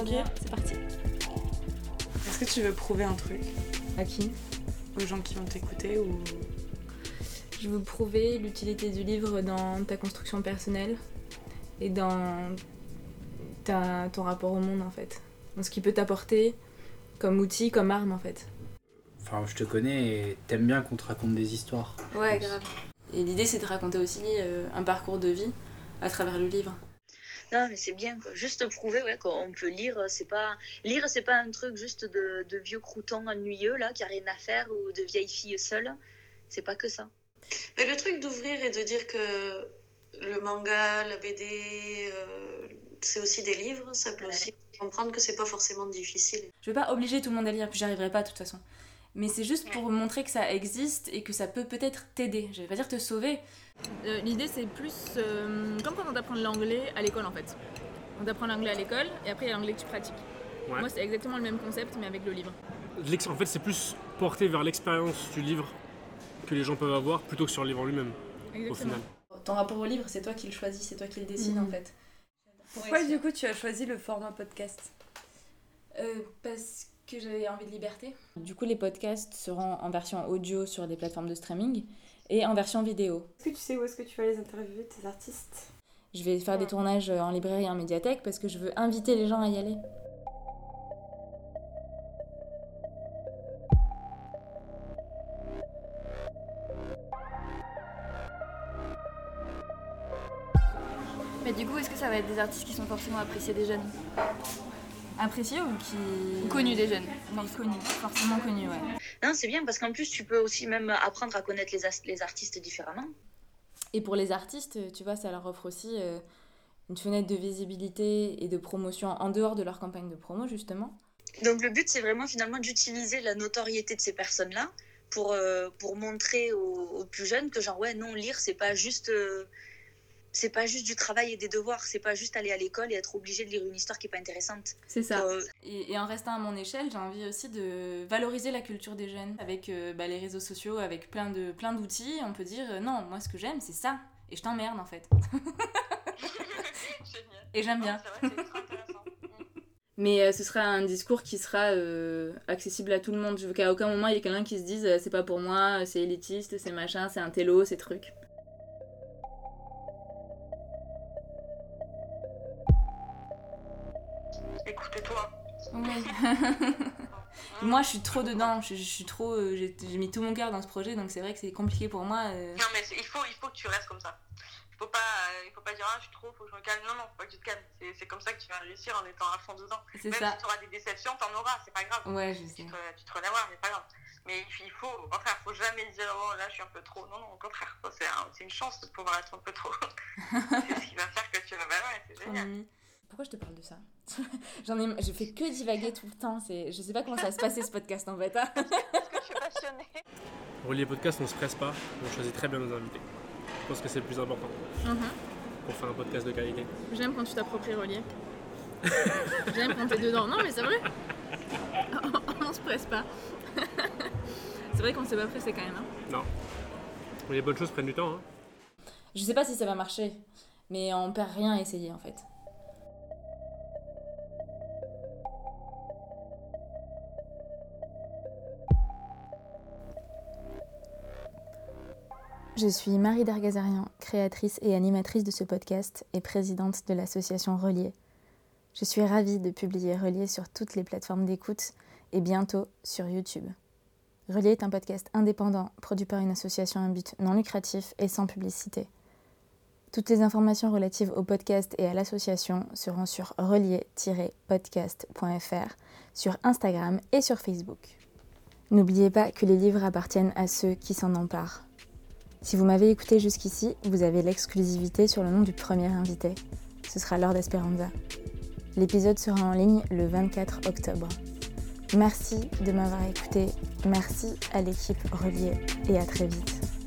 Ok, c'est parti. Est-ce que tu veux prouver un truc À qui aux gens qui vont t'écouter ou Je veux prouver l'utilité du livre dans ta construction personnelle et dans ta, ton rapport au monde en fait. Dans ce qui peut t'apporter comme outil, comme arme en fait. Enfin, je te connais et t'aimes bien qu'on te raconte des histoires. Ouais, grave. Et l'idée c'est de raconter aussi euh, un parcours de vie à travers le livre. Non, mais c'est bien, quoi. Juste prouver ouais, qu'on peut lire. C'est pas lire, c'est pas un truc juste de, de vieux croutons ennuyeux là, qui a rien à faire ou de vieilles filles seules. C'est pas que ça. Mais le truc d'ouvrir et de dire que le manga, la BD, euh, c'est aussi des livres, ça peut Ouais. aussi comprendre que c'est pas forcément difficile. Je vais pas obliger tout le monde à lire, puis j'y arriverai pas de toute façon. Mais c'est juste pour montrer que ça existe et que ça peut peut-être t'aider. Je vais pas dire te sauver. Euh, L'idée c'est plus euh, comme quand on t'apprend l'anglais à l'école en fait. On t'apprend l'anglais à l'école et après il y a l'anglais que tu pratiques. Ouais. Moi c'est exactement le même concept mais avec le livre. En fait, c'est plus porté vers l'expérience du livre que les gens peuvent avoir plutôt que sur le livre en lui-même, au final. Ton rapport au livre c'est toi qui le choisis, c'est toi qui le décides Mhm. en fait. Pourquoi du coup tu as choisi le format podcast Euh, parce que j'avais envie de liberté. Du coup, les podcasts seront en version audio sur des plateformes de streaming et en version vidéo. Est-ce que tu sais où est-ce que tu vas les interviewer tes artistes? Je vais faire des tournages en librairie et en médiathèque parce que je veux inviter les gens à y aller. Mais du coup, est-ce que ça va être des artistes qui sont forcément appréciés des jeunes Appréciés ou qui. Ou connus des jeunes Oui, connus. Forcément connus, ouais. Non, c'est bien parce qu'en plus, tu peux aussi même apprendre à connaître les, les artistes différemment. Et pour les artistes, tu vois, ça leur offre aussi euh, une fenêtre de visibilité et de promotion en dehors de leur campagne de promo, justement. Donc le but, c'est vraiment finalement d'utiliser la notoriété de ces personnes-là pour, euh, pour montrer aux, aux plus jeunes que genre, ouais, non, lire, c'est pas juste... euh, c'est pas juste du travail et des devoirs, c'est pas juste aller à l'école et être obligé de lire une histoire qui est pas intéressante. C'est ça. Euh, Et, et en restant à mon échelle, j'ai envie aussi de valoriser la culture des jeunes avec euh, bah, les réseaux sociaux, avec plein de plein d'outils. On peut dire euh, non, moi ce que j'aime c'est ça, et je t'emmerde en fait. et j'aime bien. Mais euh, ce sera un discours qui sera euh, accessible à tout le monde. Je veux qu'à aucun moment il y ait quelqu'un qui se dise euh, c'est pas pour moi, c'est élitiste, c'est machin, c'est un télo, c'est truc. Écoutez-toi. Oui. moi je suis trop dedans, je, je suis trop, euh, j'ai mis tout mon cœur dans ce projet, donc c'est vrai que c'est compliqué pour moi. euh. Non, mais il faut, il faut que tu restes comme ça. Il faut pas, euh, il faut pas dire ah je suis trop, faut que je me calme. Non, non, faut pas que tu te calmes. C'est, comme ça que tu vas réussir en étant à fond dedans. Même ça. si tu auras des déceptions, t'en auras, c'est pas grave. Ouais, je sais. Tu te, tu te relèveras, mais pas grave. Mais il faut, au contraire, faut jamais dire oh là je suis un peu trop. Non, non, au contraire, c'est, un- une chance de pouvoir être un peu trop. c'est ce qui va faire que tu vas. Bah ouais, c'est génial. Pourquoi je te parle de ça? J'en ai, je fais que divaguer tout le temps. C'est, je sais pas comment ça va se passer ce podcast en fait. hein. Parce que je suis passionnée. Relier podcast, on se presse pas, on choisit très bien nos invités. Je pense que c'est le plus important pour faire un podcast de qualité. J'aime quand tu t'appropries relier. J'aime quand t'es dedans. Non mais c'est vrai. On se presse pas. c'est vrai qu'on s'est pas pressé quand même. hein. Non. Mais les bonnes choses prennent du temps. Hein. Je sais pas si ça va marcher, mais on perd rien à essayer en fait. Je suis Marie Dargazarian, créatrice et animatrice de ce podcast et présidente de l'association Relier. Je suis ravie de publier Relier sur toutes les plateformes d'écoute et bientôt sur YouTube. Relier est un podcast indépendant produit par une association à but non lucratif et sans publicité. Toutes les informations relatives au podcast et à l'association seront sur relier-podcast.fr, sur Instagram et sur Facebook. N'oubliez pas que les livres appartiennent à ceux qui s'en emparent. Si vous m'avez écouté jusqu'ici, vous avez l'exclusivité sur le nom du premier invité. Ce sera Lord Esperanza. L'épisode sera en ligne le 24 octobre. Merci de m'avoir écouté, merci à l'équipe Relier et à très vite.